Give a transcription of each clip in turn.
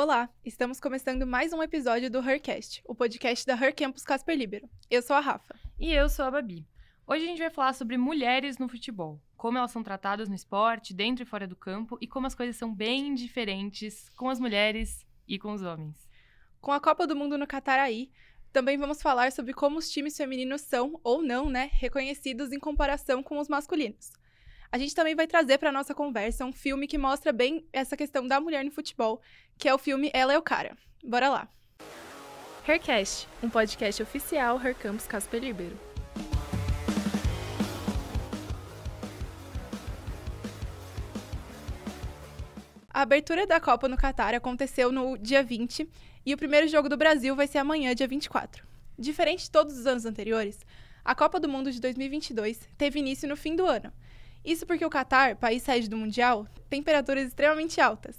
Olá, estamos começando mais um episódio do Hercast, o podcast da Her Campus Casper Libero. Eu sou a Rafa. E eu sou a Babi. Hoje a gente vai falar sobre mulheres no futebol, como elas são tratadas no esporte, dentro e fora do campo, e como as coisas são bem diferentes com as mulheres e com os homens. Com a Copa do Mundo no Catar aí, também vamos falar sobre como os times femininos são, ou não, né, reconhecidos em comparação com os masculinos. A gente também vai trazer para nossa conversa um filme que mostra bem essa questão da mulher no futebol, que é o filme Ela é o Cara. Bora lá! Hercast, um podcast oficial Her Campus Casper Libero. A abertura da Copa no Catar aconteceu no dia 20 e o primeiro jogo do Brasil vai ser amanhã, dia 24. Diferente de todos os anos anteriores, a Copa do Mundo de 2022 teve início no fim do ano isso porque o Catar, país sede do Mundial, tem temperaturas extremamente altas.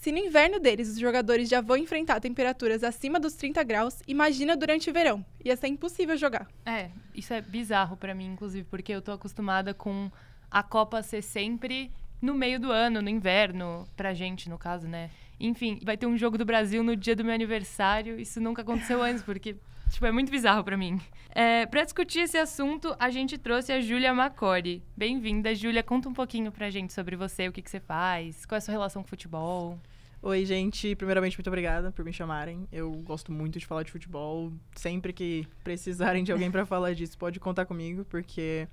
Se no inverno deles os jogadores já vão enfrentar temperaturas acima dos 30 graus, imagina durante o verão. Ia ser impossível jogar. É, isso é bizarro para mim, inclusive, porque eu tô acostumada com a Copa ser sempre no meio do ano, no inverno, pra gente, no caso, né? Enfim, vai ter um jogo do Brasil no dia do meu aniversário. Isso nunca aconteceu antes, porque Tipo, é muito bizarro para mim. É, para discutir esse assunto, a gente trouxe a Júlia Macori. Bem-vinda, Júlia. Conta um pouquinho pra gente sobre você, o que, que você faz, qual é a sua relação com futebol. Oi, gente. Primeiramente, muito obrigada por me chamarem. Eu gosto muito de falar de futebol. Sempre que precisarem de alguém para falar disso, pode contar comigo, porque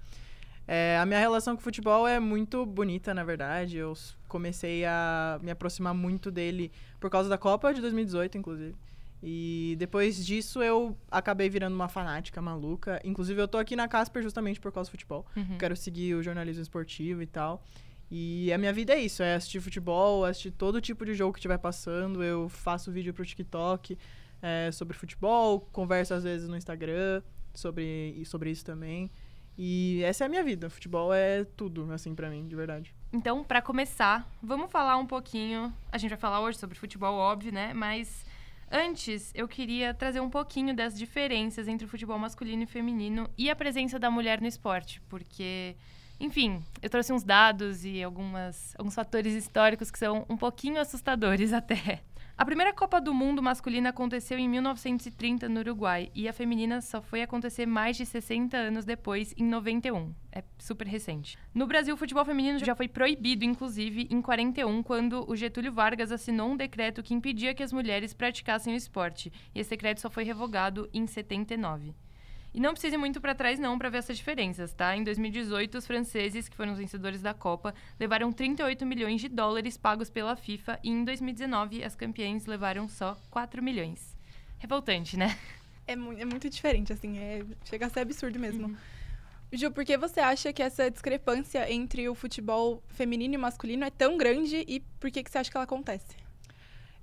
é, a minha relação com o futebol é muito bonita, na verdade. Eu comecei a me aproximar muito dele por causa da Copa de 2018, inclusive. E depois disso eu acabei virando uma fanática maluca. Inclusive eu tô aqui na Casper justamente por causa do futebol. Uhum. Quero seguir o jornalismo esportivo e tal. E a minha vida é isso, é assistir futebol, assistir todo tipo de jogo que estiver passando. Eu faço vídeo pro TikTok é, sobre futebol, converso às vezes no Instagram sobre, sobre isso também. E essa é a minha vida. Futebol é tudo, assim, para mim, de verdade. Então, para começar, vamos falar um pouquinho. A gente vai falar hoje sobre futebol, óbvio, né? Mas Antes, eu queria trazer um pouquinho das diferenças entre o futebol masculino e feminino e a presença da mulher no esporte, porque, enfim, eu trouxe uns dados e algumas, alguns fatores históricos que são um pouquinho assustadores até. A primeira Copa do Mundo masculina aconteceu em 1930 no Uruguai e a feminina só foi acontecer mais de 60 anos depois, em 91. É super recente. No Brasil, o futebol feminino já foi proibido, inclusive, em 41, quando o Getúlio Vargas assinou um decreto que impedia que as mulheres praticassem o esporte. E esse decreto só foi revogado em 79. E não precisa ir muito para trás não para ver essas diferenças, tá? Em 2018, os franceses, que foram os vencedores da Copa, levaram 38 milhões de dólares pagos pela FIFA e em 2019 as campeãs levaram só 4 milhões. Revoltante, né? É, mu é muito diferente, assim, é, chega a ser absurdo mesmo. Uhum. Ju, por que você acha que essa discrepância entre o futebol feminino e masculino é tão grande e por que, que você acha que ela acontece?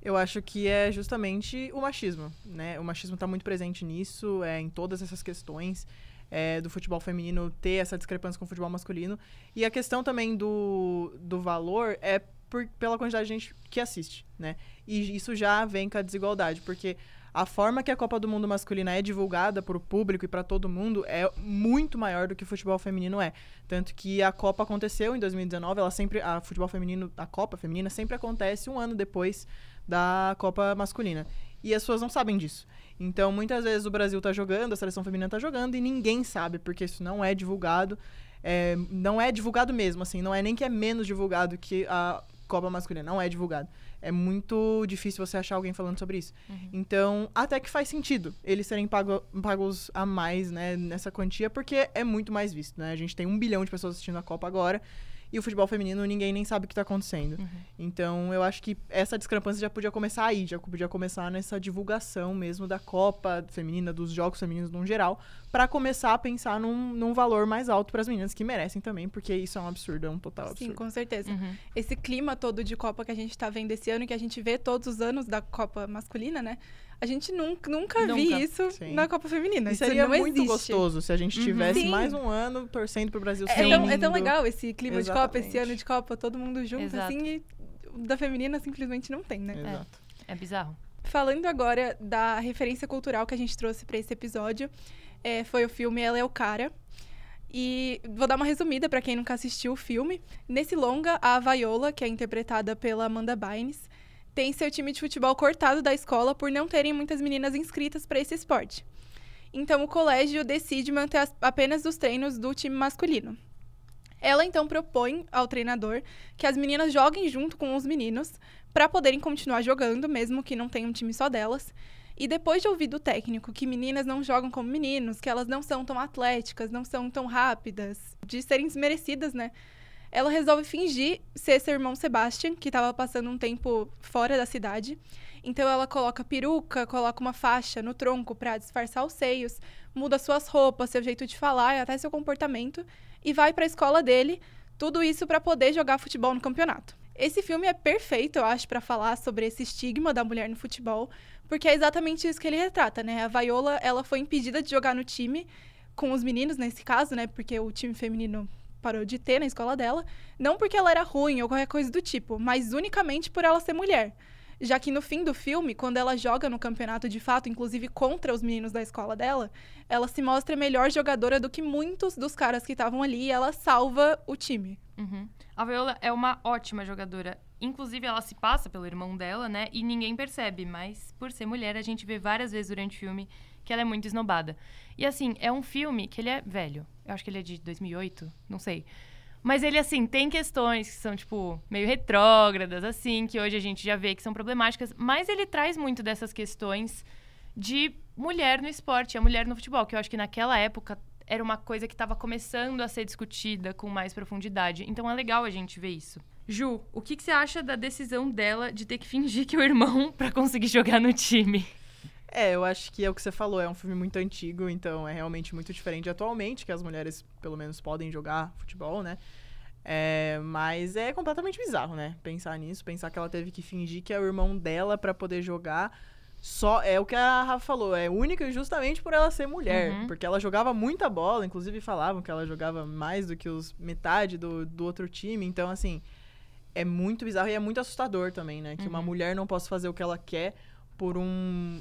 Eu acho que é justamente o machismo, né? O machismo está muito presente nisso, é, em todas essas questões é, do futebol feminino ter essa discrepância com o futebol masculino. E a questão também do, do valor é por, pela quantidade de gente que assiste, né? E isso já vem com a desigualdade, porque a forma que a Copa do Mundo masculina é divulgada para o público e para todo mundo é muito maior do que o futebol feminino é. Tanto que a Copa aconteceu em 2019, ela sempre a futebol feminino, a Copa feminina sempre acontece um ano depois da Copa masculina. E as pessoas não sabem disso. Então, muitas vezes o Brasil está jogando, a seleção feminina está jogando e ninguém sabe, porque isso não é divulgado. É, não é divulgado mesmo, assim, não é nem que é menos divulgado que a Copa masculina, não é divulgado. É muito difícil você achar alguém falando sobre isso. Uhum. Então, até que faz sentido eles serem pago, pagos a mais, né, nessa quantia, porque é muito mais visto, né? A gente tem um bilhão de pessoas assistindo a Copa agora. E o futebol feminino, ninguém nem sabe o que está acontecendo. Uhum. Então, eu acho que essa discrepância já podia começar aí, já podia começar nessa divulgação mesmo da Copa feminina, dos jogos femininos no geral, para começar a pensar num, num valor mais alto para as meninas que merecem também, porque isso é um absurdo, é um total absurdo. Sim, com certeza. Uhum. Esse clima todo de Copa que a gente está vendo esse ano, que a gente vê todos os anos da Copa masculina, né? A gente nunca, nunca, nunca. vi isso Sim. na Copa Feminina. E seria muito existe. gostoso se a gente uhum. tivesse uhum. mais um ano torcendo pro Brasil é, tão, é tão legal esse clima Exatamente. de Copa, esse ano de Copa, todo mundo junto, Exato. assim, e da feminina simplesmente não tem, né? Exato. É, é bizarro. Falando agora da referência cultural que a gente trouxe para esse episódio, é, foi o filme Ela é o Cara. E vou dar uma resumida para quem nunca assistiu o filme. Nesse longa, a Viola, que é interpretada pela Amanda Bynes, tem seu time de futebol cortado da escola por não terem muitas meninas inscritas para esse esporte. Então o colégio decide manter as, apenas os treinos do time masculino. Ela então propõe ao treinador que as meninas joguem junto com os meninos para poderem continuar jogando, mesmo que não tenha um time só delas. E depois de ouvir do técnico que meninas não jogam como meninos, que elas não são tão atléticas, não são tão rápidas, de serem desmerecidas, né? Ela resolve fingir ser seu irmão Sebastian, que estava passando um tempo fora da cidade. Então ela coloca peruca, coloca uma faixa no tronco para disfarçar os seios, muda suas roupas, seu jeito de falar até seu comportamento e vai para a escola dele, tudo isso para poder jogar futebol no campeonato. Esse filme é perfeito, eu acho, para falar sobre esse estigma da mulher no futebol, porque é exatamente isso que ele retrata, né? A Viola, ela foi impedida de jogar no time com os meninos nesse caso, né? Porque o time feminino parou de ter na escola dela, não porque ela era ruim ou qualquer coisa do tipo, mas unicamente por ela ser mulher. Já que no fim do filme, quando ela joga no campeonato de fato, inclusive contra os meninos da escola dela, ela se mostra melhor jogadora do que muitos dos caras que estavam ali e ela salva o time. Uhum. A Viola é uma ótima jogadora. Inclusive, ela se passa pelo irmão dela, né? E ninguém percebe, mas por ser mulher, a gente vê várias vezes durante o filme que ela é muito esnobada. E assim, é um filme que ele é velho. Eu acho que ele é de 2008, não sei. Mas ele, assim, tem questões que são, tipo, meio retrógradas, assim, que hoje a gente já vê que são problemáticas. Mas ele traz muito dessas questões de mulher no esporte, a mulher no futebol, que eu acho que naquela época era uma coisa que estava começando a ser discutida com mais profundidade. Então é legal a gente ver isso. Ju, o que, que você acha da decisão dela de ter que fingir que é o irmão para conseguir jogar no time? É, eu acho que é o que você falou, é um filme muito antigo, então é realmente muito diferente atualmente, que as mulheres, pelo menos, podem jogar futebol, né? É, mas é completamente bizarro, né? Pensar nisso, pensar que ela teve que fingir que é o irmão dela para poder jogar. Só é o que a Rafa falou, é única justamente por ela ser mulher. Uhum. Porque ela jogava muita bola, inclusive falavam que ela jogava mais do que os metade do, do outro time. Então, assim, é muito bizarro e é muito assustador também, né? Que uhum. uma mulher não possa fazer o que ela quer por um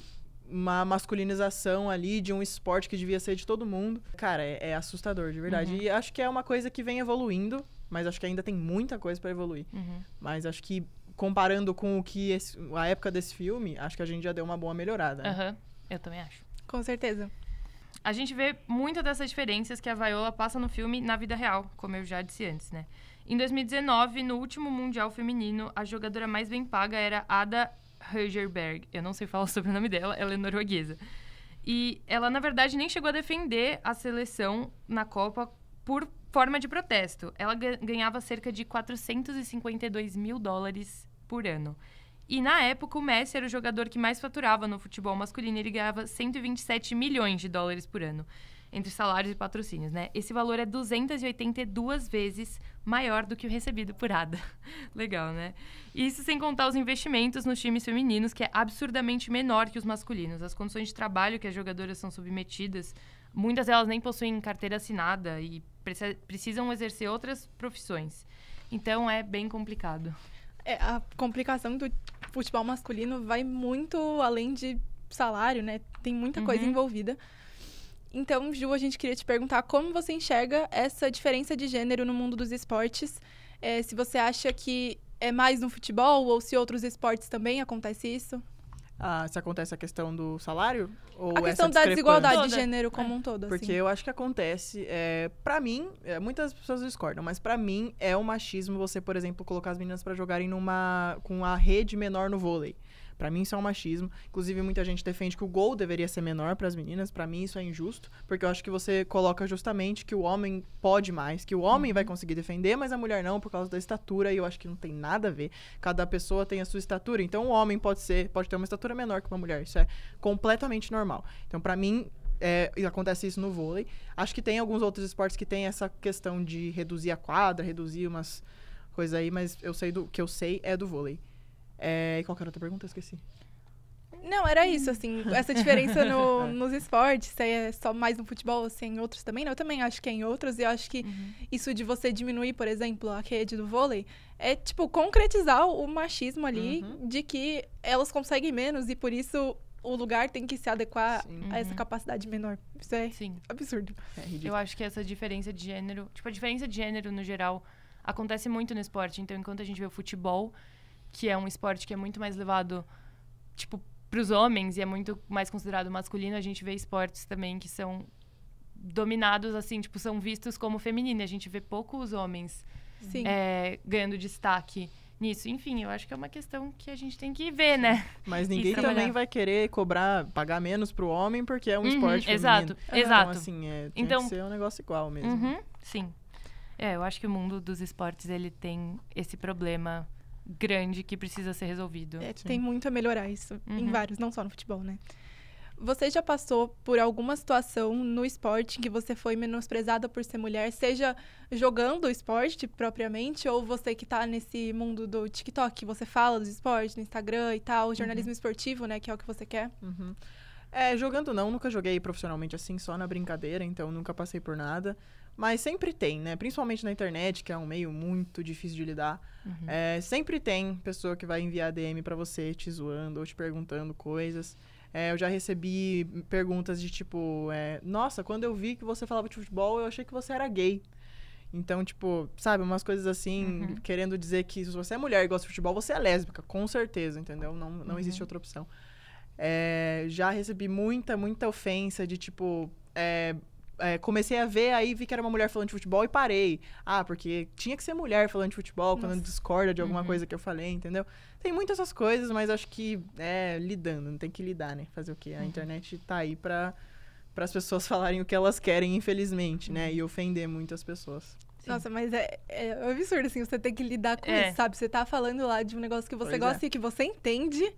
uma masculinização ali de um esporte que devia ser de todo mundo. Cara, é, é assustador, de verdade. Uhum. E acho que é uma coisa que vem evoluindo, mas acho que ainda tem muita coisa para evoluir. Uhum. Mas acho que comparando com o que esse, a época desse filme, acho que a gente já deu uma boa melhorada. Né? Uhum. Eu também acho. Com certeza. A gente vê muitas dessas diferenças que a Viola passa no filme na vida real, como eu já disse antes, né? Em 2019, no último Mundial Feminino, a jogadora mais bem paga era Ada Högerberg. Eu não sei falar sobre o nome dela, ela é norueguesa. E ela, na verdade, nem chegou a defender a seleção na Copa por forma de protesto. Ela ganhava cerca de 452 mil dólares por ano. E na época, o Messi era o jogador que mais faturava no futebol masculino. Ele ganhava 127 milhões de dólares por ano entre salários e patrocínios, né? Esse valor é 282 vezes maior do que o recebido por Ada. Legal, né? Isso sem contar os investimentos nos times femininos, que é absurdamente menor que os masculinos. As condições de trabalho que as jogadoras são submetidas, muitas delas nem possuem carteira assinada e precisam exercer outras profissões. Então é bem complicado. É, a complicação do futebol masculino vai muito além de salário, né? Tem muita uhum. coisa envolvida. Então, Ju, a gente queria te perguntar como você enxerga essa diferença de gênero no mundo dos esportes. É, se você acha que é mais no futebol ou se outros esportes também acontece isso? Ah, se acontece a questão do salário? Ou a questão da desigualdade de gênero como é. um todo. Porque assim. eu acho que acontece. É, para mim, é, muitas pessoas discordam, mas para mim é um machismo você, por exemplo, colocar as meninas para jogarem numa com a rede menor no vôlei. Para mim isso é um machismo. Inclusive muita gente defende que o gol deveria ser menor para as meninas. Para mim isso é injusto, porque eu acho que você coloca justamente que o homem pode mais, que o homem uhum. vai conseguir defender, mas a mulher não por causa da estatura e eu acho que não tem nada a ver. Cada pessoa tem a sua estatura. Então o homem pode ser, pode ter uma estatura menor que uma mulher. Isso é completamente normal. Então para mim é, acontece isso no vôlei. Acho que tem alguns outros esportes que tem essa questão de reduzir a quadra, reduzir umas coisas aí, mas eu sei do que eu sei é do vôlei. É, e qual era a outra pergunta? Eu esqueci. Não, era isso, assim, essa diferença no, nos esportes, se é só mais no futebol, se é em outros também, não, eu também acho que é em outros, e eu acho que uhum. isso de você diminuir, por exemplo, a rede do vôlei, é, tipo, concretizar o machismo ali, uhum. de que elas conseguem menos, e por isso o lugar tem que se adequar Sim. a essa uhum. capacidade menor. Isso é Sim. absurdo. É eu acho que essa diferença de gênero, tipo, a diferença de gênero, no geral, acontece muito no esporte, então, enquanto a gente vê o futebol que é um esporte que é muito mais levado, tipo, pros homens e é muito mais considerado masculino, a gente vê esportes também que são dominados, assim, tipo, são vistos como feminino. A gente vê poucos homens Sim. é, ganhando destaque nisso. Enfim, eu acho que é uma questão que a gente tem que ver, né? Mas ninguém também vai querer cobrar, pagar menos pro homem porque é um Uhum, esporte feminino. exato, Então, exato. assim, é, tem Então- que ser um negócio igual mesmo. Uhum, sim. É, eu acho que o mundo dos esportes, ele tem esse problema grande que precisa ser resolvido. É, tem muito a melhorar isso em Uhum. vários, não só no futebol, né? Você já passou por alguma situação no esporte em que você foi menosprezada por ser mulher, seja jogando o esporte propriamente, ou você que tá nesse mundo do TikTok, que você fala dos esportes no Instagram e tal, jornalismo esportivo, né, que é o que você quer? Uhum. É, jogando não, nunca joguei profissionalmente assim, só na brincadeira, então nunca passei por nada. Mas sempre tem, né? Principalmente na internet, que é um meio muito difícil de lidar. Uhum. É, sempre tem pessoa que vai enviar DM pra você, te zoando ou te perguntando coisas. É, eu já recebi perguntas de tipo, é, nossa, quando eu vi que você falava de futebol, eu achei que você era gay. Então, tipo, sabe, umas coisas assim, Uhum. querendo dizer que se você é mulher e gosta de futebol, você é lésbica, com certeza, entendeu? Não, não Uhum. existe outra opção. É, já recebi muita, muita ofensa de tipo. é, é, comecei a ver, aí vi que era uma mulher falando de futebol e parei. Ah, porque tinha que ser mulher falando de futebol quando Nossa. discorda de alguma Uhum. coisa que eu falei, entendeu? Tem muitas essas coisas, mas acho que é lidando, não tem que lidar, né? Fazer o quê? A Uhum. internet tá aí pra, as pessoas falarem o que elas querem, infelizmente, né? E ofender muitas pessoas. Sim. Nossa, mas é, é absurdo, assim, você tem que lidar com É. isso, sabe? Você tá falando lá de um negócio que você Pois gosta é. e que você entende,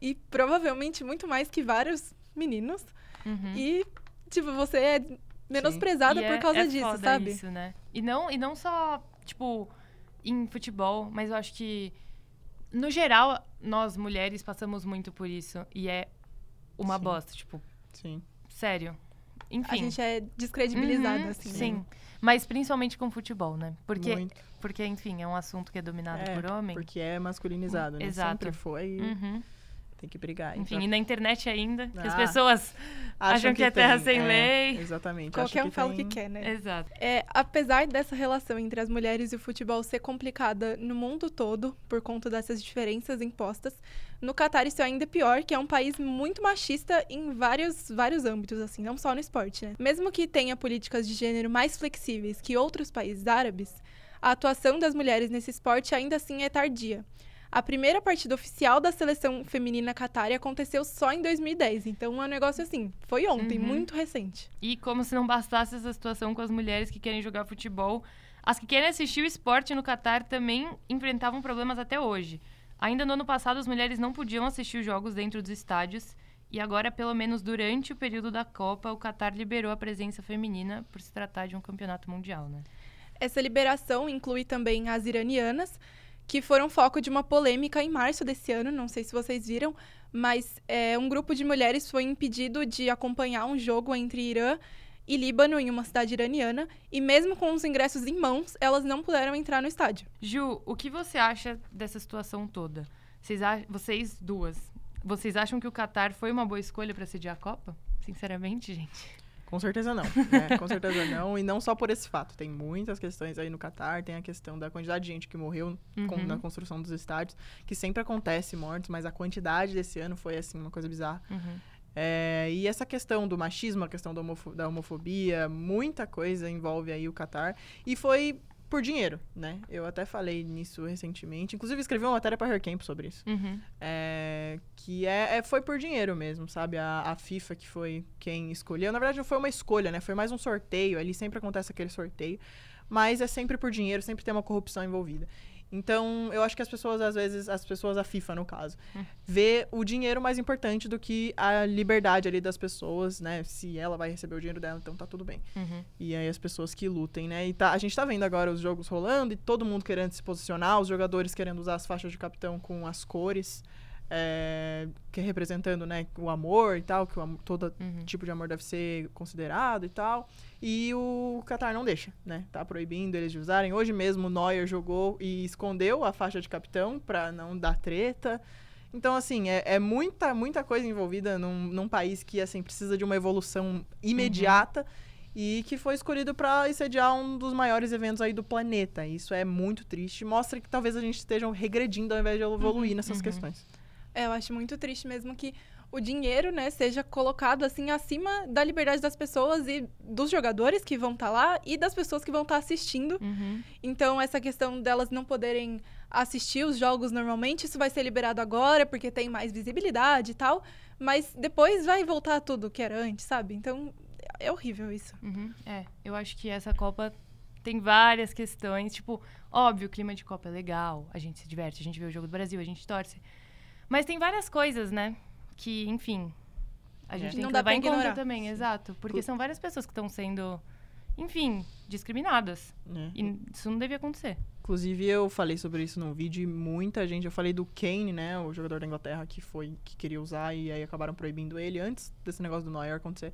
e provavelmente muito mais que vários meninos, Uhum. e, tipo, você é menosprezada por é- causa é disso, sabe? Isso, né? E não, e não só, tipo, em futebol, mas eu acho que, no geral, nós mulheres passamos muito por isso. E é uma Sim. bosta, tipo, Sim. sério. Enfim. A gente é descredibilizada, Uhum, assim. né? Sim. Mas principalmente com futebol, né? Porque, Muito. porque enfim, é um assunto que é dominado É, por homem. Porque é masculinizado, né? Exato. Sempre foi. Uhum. Tem que brigar. Enfim, Então, e na internet ainda, que as Ah, pessoas acham que é terra tem, sem é, lei. Exatamente. Qualquer acham um fala o tem- que quer, né? Exato. É, apesar dessa relação entre as mulheres e o futebol ser complicada no mundo todo, por conta dessas diferenças impostas, no Catar isso é ainda pior, que é um país muito machista em vários, vários âmbitos, assim, não só no esporte, né? Mesmo que tenha políticas de gênero mais flexíveis que outros países árabes, a atuação das mulheres nesse esporte ainda assim é tardia. A primeira partida oficial da seleção feminina Qatar aconteceu só em 2010, então é um negócio assim, foi ontem, Uhum. muito recente. E como se não bastasse essa situação com as mulheres que querem jogar futebol, as que querem assistir o esporte no Catar também enfrentavam problemas até hoje. Ainda no ano passado, as mulheres não podiam assistir os jogos dentro dos estádios. E agora, pelo menos durante o período da Copa, o Catar liberou a presença feminina por se tratar de um campeonato mundial, né? Essa liberação inclui também as iranianas, que foram foco de uma polêmica em março desse ano, não sei se vocês viram, mas é, um grupo de mulheres foi impedido de acompanhar um jogo entre Irã e Líbano em uma cidade iraniana, e mesmo com os ingressos em mãos, elas não puderam entrar no estádio. Ju, o que você acha dessa situação toda? Vocês, vocês duas, vocês acham que o Catar foi uma boa escolha para sediar a Copa? Sinceramente, gente. Com certeza não. né? Com certeza não. E não só por esse fato. Tem muitas questões aí no Catar. Tem a questão da quantidade de gente que morreu com- Uhum. na construção dos estádios, que sempre acontece mortos, mas a quantidade desse ano foi, assim, uma coisa bizarra. Uhum. É, e essa questão do machismo, a questão da, homofo- da homofobia, muita coisa envolve aí o Catar. E foi por dinheiro, né? Eu até falei nisso recentemente. Inclusive, escrevi uma matéria para Hercamp sobre isso. Uhum. É, que é, é- foi por dinheiro mesmo, sabe? A, a FIFA que foi quem escolheu. Na verdade, não foi uma escolha, né? Foi mais um sorteio. Ali sempre acontece aquele sorteio. Mas é sempre por dinheiro, sempre tem uma corrupção envolvida. Então, eu acho que as pessoas, às vezes, as pessoas, a FIFA, no caso, Hum. vê o dinheiro mais importante do que a liberdade ali das pessoas, né? Se ela vai receber o dinheiro dela, então tá tudo bem. Uhum. E aí as pessoas que lutem, né? E tá, a gente tá vendo agora os jogos rolando e todo mundo querendo se posicionar, os jogadores querendo usar as faixas de capitão com as cores, é, que é representando, né, o amor e tal, que o todo Uhum. tipo de amor deve ser considerado e tal. E o Qatar não deixa, né? Tá proibindo eles de usarem. Hoje mesmo o Neuer jogou e escondeu a faixa de capitão pra não dar treta. Então, assim, é, é muita, muita coisa envolvida num, num país que, assim, precisa de uma evolução imediata. e que foi escolhido para sediar um dos maiores eventos aí do planeta. Isso é muito triste, mostra que talvez a gente esteja regredindo ao invés de evoluir Uhum, nessas uhum. questões. É, eu acho muito triste mesmo que o dinheiro, né, seja colocado assim acima da liberdade das pessoas e dos jogadores que vão estar lá e das pessoas que vão estar assistindo. Uhum. Então, essa questão delas não poderem assistir os jogos normalmente, isso vai ser liberado agora porque tem mais visibilidade e tal, mas depois vai voltar tudo que era antes, sabe? Então, é horrível isso. Uhum, É, eu acho que essa Copa tem várias questões. Tipo, óbvio, o clima de Copa é legal, a gente se diverte, a gente vê o jogo do Brasil, a gente torce. Mas tem várias coisas, né? Que, enfim, a gente É. tem Não que dá levar pra em conta ignorar. também, exato. Porque Clu- são várias pessoas que estão sendo, enfim, discriminadas. né? E isso não devia acontecer. Inclusive, eu falei sobre isso num vídeo e muita gente. Eu falei do Kane, né? O jogador da Inglaterra que foi que queria usar e aí acabaram proibindo ele antes desse negócio do Neuer acontecer.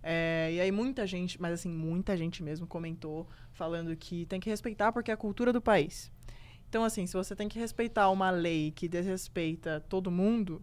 É, e aí muita gente, mas assim, muita gente mesmo comentou falando que tem que respeitar porque é a cultura do país. Então, assim, se você tem que respeitar uma lei que desrespeita todo mundo,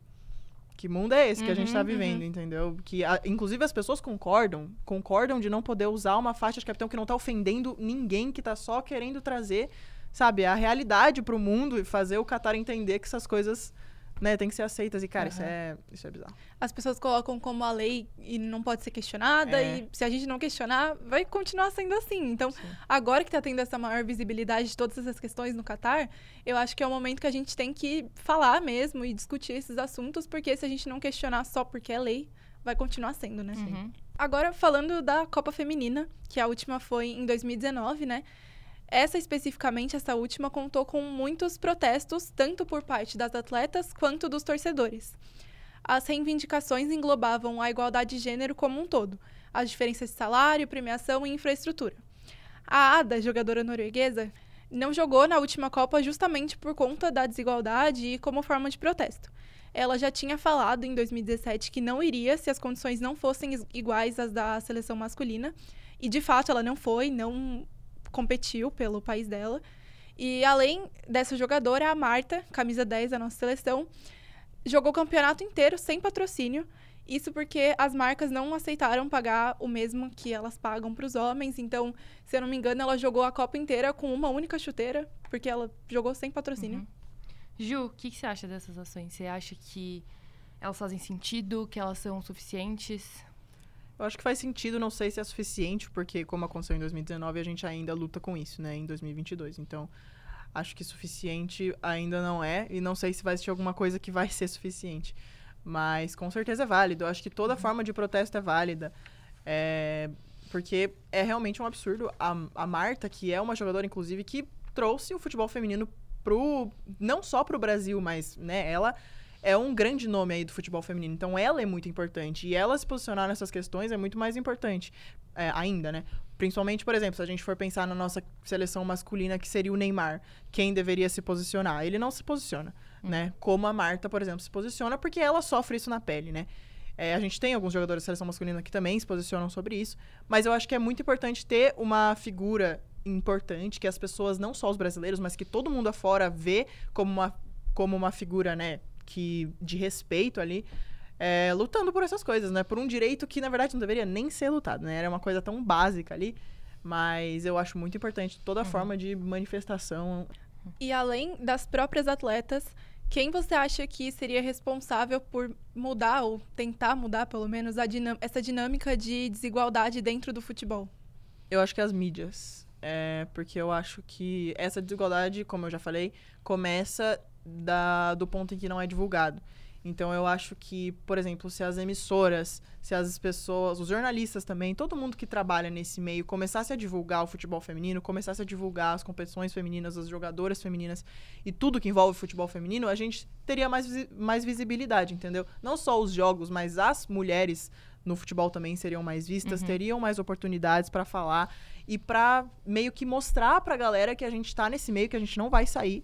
que mundo é esse que a gente tá Uhum, vivendo, entendeu? Que, a- inclusive, as pessoas concordam, concordam de não poder usar uma faixa de capitão que não tá ofendendo ninguém, que tá só querendo trazer, sabe, a realidade pro mundo e fazer o Qatar entender que essas coisas, né, tem que ser aceitas. E, cara, isso, Aham. é, isso é bizarro. As pessoas colocam como a lei e não pode ser questionada, É. e se a gente não questionar, vai continuar sendo assim. Então, Sim. agora que tá tendo essa maior visibilidade de todas essas questões no Catar, eu acho que é o momento que a gente tem que falar mesmo e discutir esses assuntos, porque se a gente não questionar só porque é lei, vai continuar sendo, né? Uhum. Agora, falando da Copa Feminina, que a última foi em 2019, né? Essa especificamente, essa última, contou com muitos protestos, tanto por parte das atletas quanto dos torcedores. As reivindicações englobavam a igualdade de gênero como um todo, as diferenças de salário, premiação e infraestrutura. A Ada, jogadora norueguesa, não jogou na última Copa justamente por conta da desigualdade e como forma de protesto. Ela já tinha falado em 2017 que não iria se as condições não fossem is- iguais às da seleção masculina. E de fato ela não foi, não competiu pelo país dela. E além dessa jogadora, a Marta, camisa 10 da nossa seleção, jogou o campeonato inteiro sem patrocínio. Isso porque as marcas não aceitaram pagar o mesmo que elas pagam para os homens. Então, se eu não me engano, ela jogou a Copa inteira com uma única chuteira, porque ela jogou sem patrocínio. Uhum. Ju, o que, que você acha dessas ações? Você acha que elas fazem sentido, que elas são suficientes? Eu acho que faz sentido, não sei se é suficiente, porque como aconteceu em 2019, a gente ainda luta com isso, né, em 2022. Então, acho que suficiente ainda não é, e não sei se vai existir alguma coisa que vai ser suficiente. Mas com certeza é válido. Eu acho que toda forma de protesto é válida. É, porque é realmente um absurdo. A, a Marta, que é uma jogadora, inclusive, que trouxe o futebol feminino pro. não só pro Brasil, mas, né, ela é um grande nome aí do futebol feminino. Então ela é muito importante. E ela se posicionar nessas questões é muito mais importante é, ainda, né? Principalmente, por exemplo, se a gente for pensar na nossa seleção masculina, que seria o Neymar, quem deveria se posicionar? Ele não se posiciona, né? Como a Marta, por exemplo, se posiciona, porque ela sofre isso na pele, né? É, a gente tem alguns jogadores da seleção masculina que também se posicionam sobre isso, mas eu acho que é muito importante ter uma figura importante que as pessoas, não só os brasileiros, mas que todo mundo afora vê como uma, como uma figura, né, que de respeito ali, é, lutando por essas coisas, né? Por um direito que, na verdade, não deveria nem ser lutado, né? Era uma coisa tão básica ali. Mas eu acho muito importante toda forma de manifestação. E além das próprias atletas, quem você acha que seria responsável por mudar, ou tentar mudar, pelo menos, a dinam- essa dinâmica de desigualdade dentro do futebol? Eu acho que as mídias. É, porque eu acho que essa desigualdade, como eu já falei, começa da, do ponto em que não é divulgado. Então eu acho que, por exemplo, se as emissoras, se as pessoas, os jornalistas também, todo mundo que trabalha nesse meio começasse a divulgar o futebol feminino, começasse a divulgar as competições femininas, as jogadoras femininas e tudo que envolve futebol feminino, a gente teria mais, mais visibilidade, entendeu? Não só os jogos, mas as mulheres no futebol também seriam mais vistas, Uhum. teriam mais oportunidades para falar e para meio que mostrar pra galera que a gente tá nesse meio, que a gente não vai sair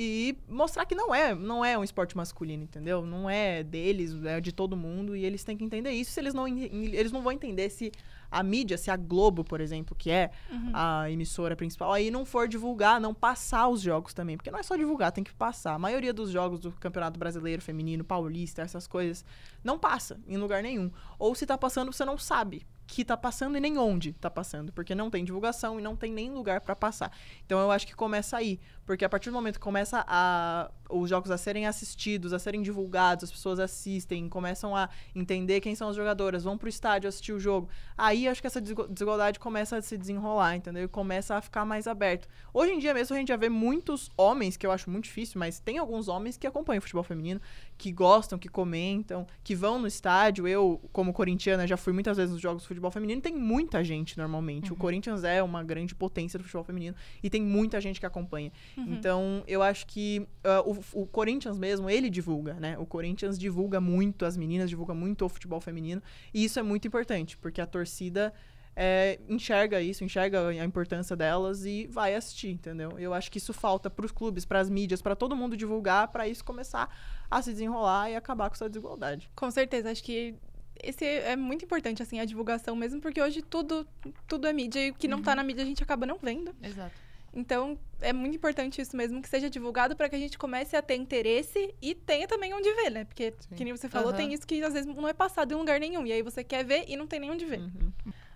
e mostrar que não é, não é um esporte masculino, entendeu? Não é deles, é de todo mundo e eles têm que entender isso. Se eles não eles não vão entender se a mídia, se a Globo, por exemplo, que é a emissora principal, aí não for divulgar, não passar os jogos também, porque não é só divulgar, tem que passar. A maioria dos jogos do Campeonato Brasileiro Feminino, Paulista, essas coisas, não passa em lugar nenhum. Ou se tá passando, você não sabe. Que tá passando e nem onde tá passando, porque não tem divulgação e não tem nem lugar para passar. Então eu acho que começa aí, porque a partir do momento que começa a os jogos a serem assistidos, a serem divulgados, as pessoas assistem, começam a entender quem são as jogadoras, vão pro estádio assistir o jogo. Aí acho que essa desigualdade começa a se desenrolar, entendeu? E começa a ficar mais aberto. Hoje em dia mesmo a gente já vê muitos homens, que eu acho muito difícil, mas tem alguns homens que acompanham o futebol feminino, que gostam, que comentam, que vão no estádio. Eu, como corintiana, já fui muitas vezes nos jogos de futebol feminino, tem muita gente normalmente. Uhum. O Corinthians é uma grande potência do futebol feminino e tem muita gente que acompanha. Uhum. Então, eu acho que uh, o, o, Corinthians mesmo, ele divulga, né? O Corinthians divulga muito, as meninas divulga muito o futebol feminino. E isso é muito importante, porque a torcida é, enxerga isso, enxerga a importância delas e vai assistir, entendeu? Eu acho que isso falta para os clubes, para as mídias, para todo mundo divulgar, para isso começar a se desenrolar e acabar com essa desigualdade. Com certeza, acho que esse é muito importante, assim, a divulgação mesmo, porque hoje tudo, tudo é mídia e o que não está uhum. na mídia a gente acaba não vendo. Exato. Então, é muito importante isso mesmo, que seja divulgado para que a gente comece a ter interesse e tenha também onde ver, né? Porque, Sim. que nem você falou, uhum. tem isso que às vezes não é passado em lugar nenhum. E aí você quer ver e não tem nem onde ver. Uhum.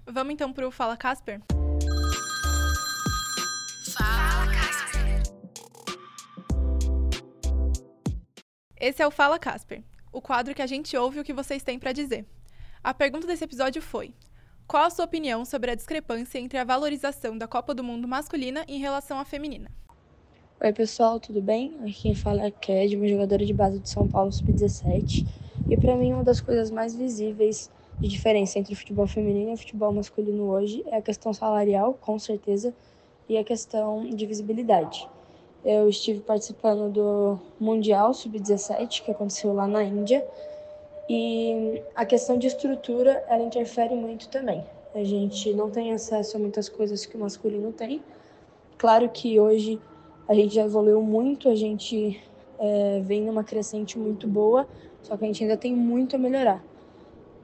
Vamos então pro Fala Casper? Fala Casper. Esse é o Fala Casper, o quadro que a gente ouve o que vocês têm para dizer. A pergunta desse episódio foi: qual a sua opinião sobre a discrepância entre a valorização da Copa do Mundo masculina em relação à feminina? Oi, pessoal, tudo bem? Aqui quem fala é a Ked, uma jogadora de base de São Paulo Sub-17. E para mim, uma das coisas mais visíveis de diferença entre o futebol feminino e o futebol masculino hoje é a questão salarial, com certeza, e a questão de visibilidade. Eu estive participando do Mundial Sub-17, que aconteceu lá na Índia, e a questão de estrutura, ela interfere muito também. A gente não tem acesso a muitas coisas que o masculino tem. Claro que hoje a gente já evoluiu muito, a gente é, vem numa crescente muito boa, só que a gente ainda tem muito a melhorar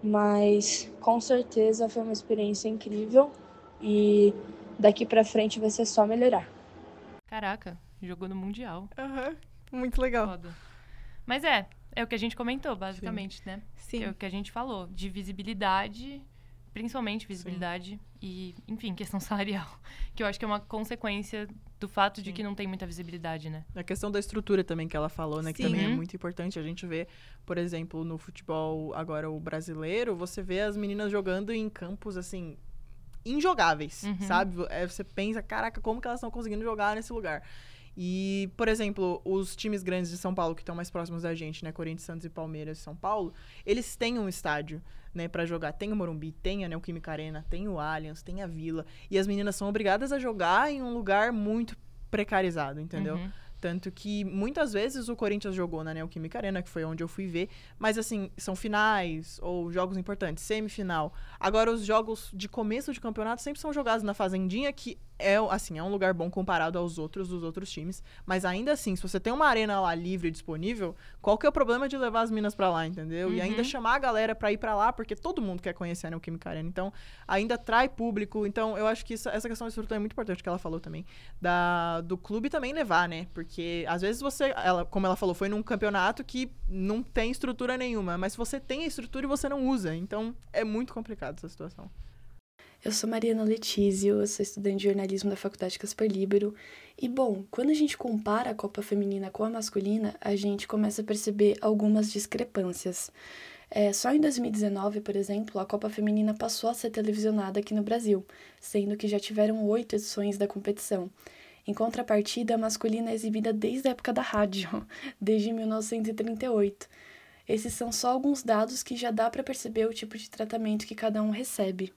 mas com certeza foi uma experiência incrível e daqui para frente vai ser só melhorar. Caraca, jogou no Mundial. Aham, uhum, muito legal. Foda. Mas é, é o que a gente comentou, basicamente, Sim. né? Sim. É o que a gente falou, de visibilidade, principalmente visibilidade Sim. e, enfim, questão salarial, que eu acho que é uma consequência do fato Sim. de que não tem muita visibilidade, né? A questão da estrutura também que ela falou, né? Sim. Que também é muito importante. A gente vê, por exemplo, no futebol agora o brasileiro, você vê as meninas jogando em campos, assim, injogáveis, uhum. sabe? É, você pensa, caraca, como que elas estão conseguindo jogar nesse lugar? E, por exemplo, os times grandes de São Paulo que estão mais próximos da gente, né, Corinthians, Santos e Palmeiras, São Paulo, eles têm um estádio, né, para jogar. Tem o Morumbi, tem a Neoquímica Arena, tem o Allianz, tem a Vila, e as meninas são obrigadas a jogar em um lugar muito precarizado, entendeu? Uhum. Tanto que muitas vezes o Corinthians jogou na Neoquímica Arena, que foi onde eu fui ver, mas assim, são finais ou jogos importantes, semifinal. Agora, os jogos de começo de campeonato sempre são jogados na Fazendinha, que é, assim, é um lugar bom comparado aos outros dos outros times. Mas ainda assim, se você tem uma arena lá livre disponível, qual que é o problema de levar as minas para lá, entendeu? Uhum. E ainda uhum. chamar a galera para ir para lá, porque todo mundo quer conhecer a Neoquímica Arena. Então, ainda atrai público. Então, eu acho que isso, essa questão da estrutura é muito importante, que ela falou também. Da, do clube também levar, né? Porque às vezes você, ela, como ela falou, foi num campeonato que não tem estrutura nenhuma. Mas se você tem a estrutura e você não usa. Então, é muito complicado essa situação. Eu sou Mariana Letísio, eu sou estudante de jornalismo da Faculdade Casper Libero. E bom, quando a gente compara a Copa Feminina com a masculina, a gente começa a perceber algumas discrepâncias. É, só em 2019, por exemplo, a Copa Feminina passou a ser televisionada aqui no Brasil, sendo que já tiveram oito edições da competição. Em contrapartida, a masculina é exibida desde a época da rádio, desde 1938. Esses são só alguns dados que já dá para perceber o tipo de tratamento que cada um recebe.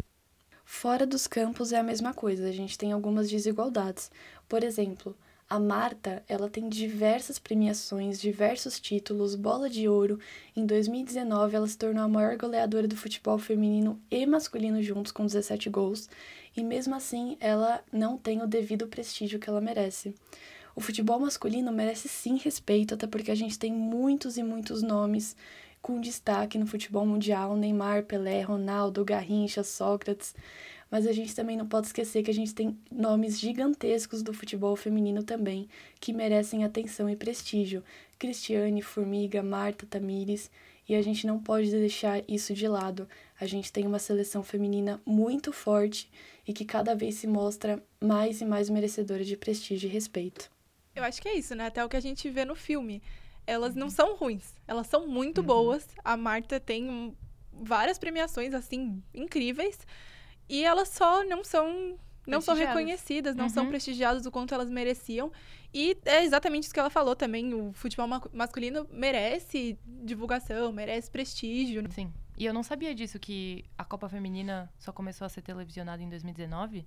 Fora dos campos é a mesma coisa, a gente tem algumas desigualdades. Por exemplo, a Marta, ela tem diversas premiações, diversos títulos, bola de ouro. Em 2019, ela se tornou a maior goleadora do futebol feminino e masculino juntos com 17 gols, e mesmo assim, ela não tem o devido prestígio que ela merece. O futebol masculino merece sim respeito, até porque a gente tem muitos e muitos nomes com destaque no futebol mundial, Neymar, Pelé, Ronaldo, Garrincha, Sócrates. Mas a gente também não pode esquecer que a gente tem nomes gigantescos do futebol feminino também, que merecem atenção e prestígio. Cristiane, Formiga, Marta, Tamires. e a gente não pode deixar isso de lado. A gente tem uma seleção feminina muito forte e que cada vez se mostra mais e mais merecedora de prestígio e respeito. Eu acho que é isso, né? Até o que a gente vê no filme. Elas não são ruins, elas são muito Uhum. boas. A Marta tem várias premiações, assim, incríveis. E elas só não são. Não são reconhecidas, não são Uhum. prestigiadas o quanto elas mereciam. E é exatamente isso que ela falou também. O futebol ma- masculino merece divulgação, merece prestígio. Sim. E eu não sabia disso, que a Copa Feminina só começou a ser televisionada em 2019.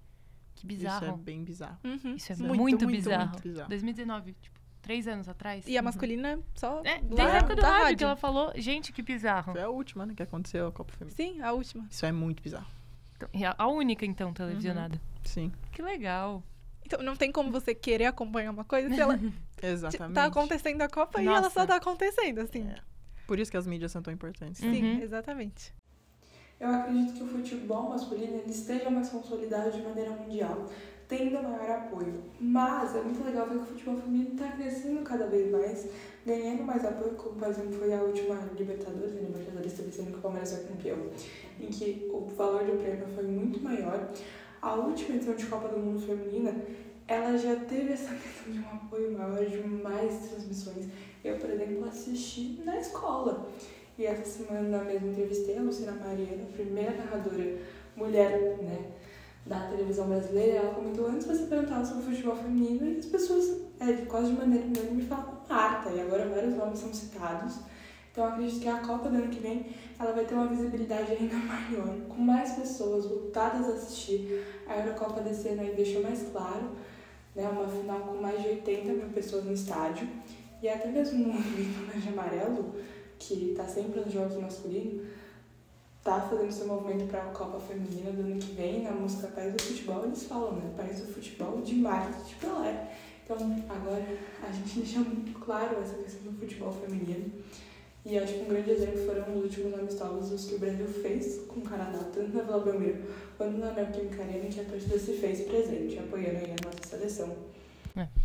Que bizarro. Isso é bem bizarro. Uhum. Isso é Muito, muito, muito, bizarro. muito bizarro. 2019, tipo, três anos atrás. E a masculina só. É, lá desde a época do da rádio, que ela falou. Gente, que bizarro. Foi a última, né, que aconteceu a Copa Feminina. Sim, a última. Isso é muito bizarro. Então, e a- única, então, televisionada. Sim, Que legal. Então não tem como você querer acompanhar uma coisa se ela exatamente. tá acontecendo a Copa e ela Nossa. só tá acontecendo, assim. É. Por isso que as mídias são tão importantes. Sim, Uhum. exatamente. Eu acredito que o futebol masculino ele esteja mais consolidado de maneira mundial, tendo maior apoio. Mas é muito legal ver que o futebol feminino está crescendo cada vez mais, ganhando mais apoio, como por exemplo foi a última Libertadores, a Libertadores teve sendo que o Palmeiras foi campeão, em que o valor do prêmio foi muito maior. A última edição de Copa do Mundo Feminina, ela já teve essa questão de um apoio maior, de mais transmissões. Eu, por exemplo, assisti na escola. E essa semana mesmo entrevistei a Mariano, a primeira narradora mulher né, da televisão brasileira. Ela comentou antes você perguntava sobre futebol feminino e as pessoas, é, quase de maneira unânime, falavam Marta. E agora vários nomes são citados. Então acredito que a Copa do ano que vem ela vai ter uma visibilidade ainda maior, com mais pessoas voltadas a assistir. A Eurocopa desse ano aí deixou mais claro, né, uma final com mais de 80 mil pessoas no estádio. E até mesmo o movimento Verde Amarelo, que está sempre nos jogos masculinos, tá fazendo seu movimento para a Copa Feminina do ano que vem, na música País do Futebol, eles falam, né? País do Futebol de Marta de Pelé. Então, agora a gente deixa muito claro essa questão do futebol feminino. E acho que um grande exemplo foram os últimos amistosos que o Brasil fez com o Canadá, tanto na Vila Belmiro quanto na Neoquímica Arena, que a torcida se fez presente, apoiando aí a nossa seleção.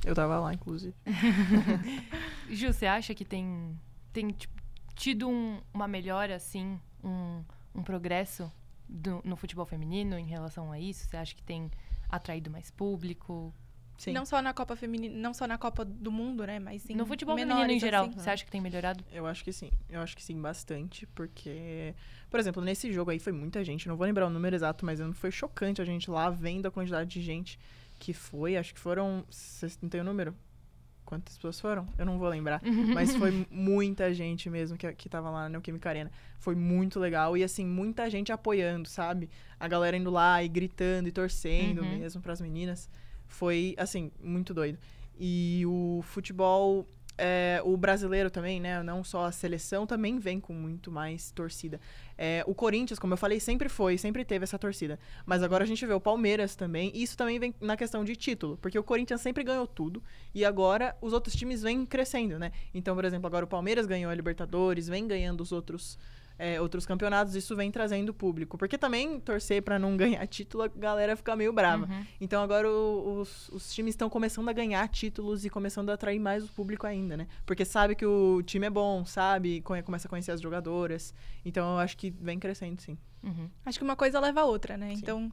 Eu tava lá, inclusive. Ju, você acha que tem, tem tipo, tido um- uma melhora, assim, um, um progresso do- no futebol feminino em relação a isso? Você acha que tem atraído mais público? Sim. Não só na Copa Feminina, não só na Copa do Mundo, né? Mas sim. no futebol menores, feminino em geral, assim. você acha que tem melhorado? Eu acho que sim. Eu acho que sim, bastante. Porque, por exemplo, nesse jogo aí foi muita gente. Não vou lembrar o número exato, mas foi chocante a gente lá vendo a quantidade de gente que foi. Acho que foram. Vocês não tem o número? Quantas pessoas foram? Eu não vou lembrar. Mas foi muita gente mesmo que, que tava lá na Neoquímica Arena. Foi muito legal. E, assim, muita gente apoiando, sabe? A galera indo lá e gritando e torcendo Uhum. mesmo pras meninas. Foi, assim, muito doido. E o futebol, é, o brasileiro também, né? Não só a seleção, também vem com muito mais torcida. É, o Corinthians, como eu falei, sempre foi, sempre teve essa torcida. Mas agora a gente vê o Palmeiras também. E isso também vem na questão de título. Porque o Corinthians sempre ganhou tudo. E agora os outros times vêm crescendo, né? Então, por exemplo, agora o Palmeiras ganhou a Libertadores, vem ganhando os outros. É, outros campeonatos, isso vem trazendo público. Porque também torcer pra não ganhar título, a galera fica meio brava. Uhum. Então agora o- os, os times estão começando a ganhar títulos e começando a atrair mais o público ainda, né? Porque sabe que o time é bom, sabe? Começa a conhecer as jogadoras. Então eu acho que vem crescendo, sim. Uhum. Acho que uma coisa leva a outra, né? Então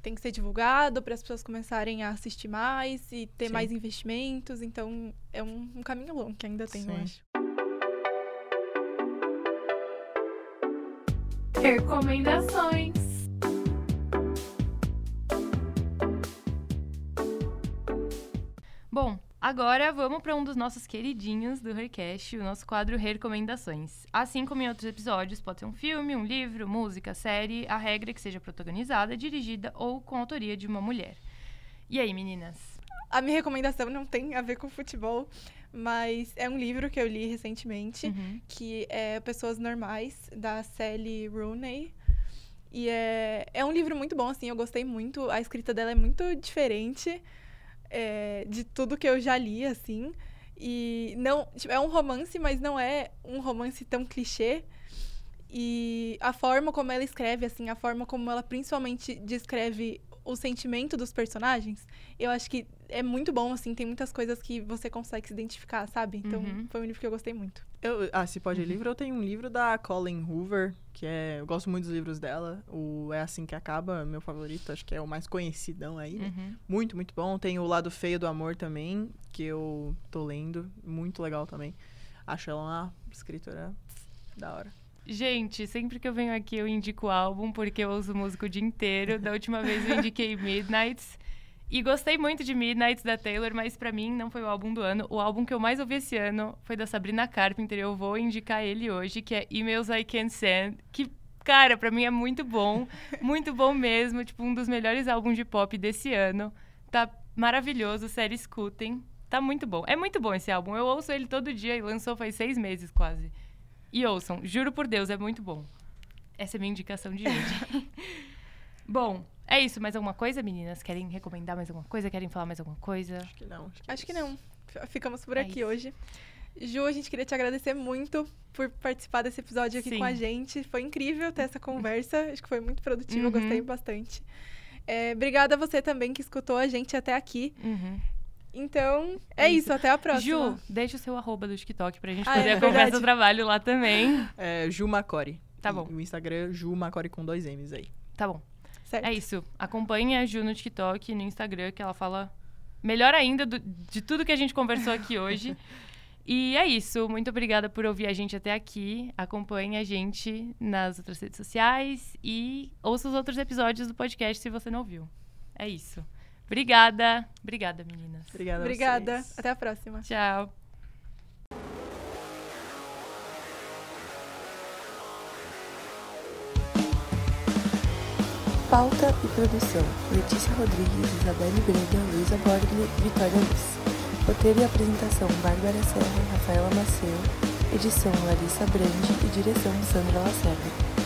tem que ser divulgado para as pessoas começarem a assistir mais e ter Sim. mais investimentos. Então é um, um caminho longo que ainda tem, eu Sim. acho. Recomendações. Bom, agora vamos para um dos nossos queridinhos do Hercast, o nosso quadro Recomendações. Assim como em outros episódios, pode ser um filme, um livro, música, série, a regra é que seja protagonizada, dirigida ou com autoria de uma mulher. E aí, meninas? A minha recomendação não tem a ver com futebol, mas é um livro que eu li recentemente. Uhum. que é Pessoas Normais, da Sally Rooney. E é, é um livro muito bom, assim, eu gostei muito. A escrita dela é muito diferente é, de tudo que eu já li, assim. E não, tipo, é um romance, mas não é um romance tão clichê. E a forma como ela escreve, assim, a forma como ela principalmente descreve o sentimento dos personagens, eu acho que é muito bom, assim, tem muitas coisas que você consegue se identificar, sabe? Então, Uhum. foi um livro que eu gostei muito. Eu, ah, se pode livro, eu tenho um livro da Colin Hoover, que é. Eu gosto muito dos livros dela. O É Assim Que Acaba, meu favorito, acho que é o mais conhecidão aí, né? Uhum. Muito, muito bom. Tem o Lado Feio do Amor também, que eu tô lendo. Muito legal também. Acho ela uma escritora da hora. Gente, sempre que eu venho aqui eu indico o álbum, porque eu ouço música o dia inteiro. Da última vez eu indiquei Midnights. E gostei muito de Midnights da Taylor, mas pra mim não foi o álbum do ano. O álbum que eu mais ouvi esse ano foi da Sabrina Carpenter. Eu vou indicar ele hoje, que é Emails I Can't Send. Que, cara, pra mim é muito bom. Muito bom mesmo. Tipo, um dos melhores álbuns de pop desse ano. Tá maravilhoso, sério, escutem. Tá muito bom. É muito bom esse álbum. Eu ouço ele todo dia e lançou faz seis meses quase. E ouçam, juro por Deus, é muito bom. Essa é a minha indicação de hoje. bom, é isso. Mais alguma coisa, meninas? Querem recomendar mais alguma coisa? Querem falar mais alguma coisa? Acho que não. Acho que, Acho que não. Ficamos por É aqui isso. hoje. Ju, a gente queria te agradecer muito por participar desse episódio aqui Sim. com a gente. Foi incrível ter essa conversa. Acho que foi muito produtivo, eu Uhum. gostei bastante. É, obrigada a você também que escutou a gente até aqui. Uhum. Então, é Isso. isso, até a próxima. Ju, deixa o seu arroba do TikTok pra gente Ah, poder é acompanhar verdade. seu trabalho lá também. É Ju Macore. Tá E bom. O Instagram, Ju Macore com dois M's aí. Tá bom. Certo. É isso. Acompanhe a Ju no TikTok e no Instagram, que ela fala melhor ainda do- de tudo que a gente conversou aqui hoje. E é isso. Muito obrigada por ouvir a gente até aqui. Acompanhe a gente nas outras redes sociais e ouça os outros episódios do podcast se você não ouviu. É isso. Obrigada. Obrigada, meninas. Obrigada. Obrigada. vocês. Até a próxima. Tchau. Pauta e produção: Letícia Rodrigues, Isabelle Brega, Luísa Borgli, Vitória Luz. Roteiro e apresentação: Bárbara Serra, Rafaela Maceu. Edição: Larissa Brandi e direção: Sandra Lacerda.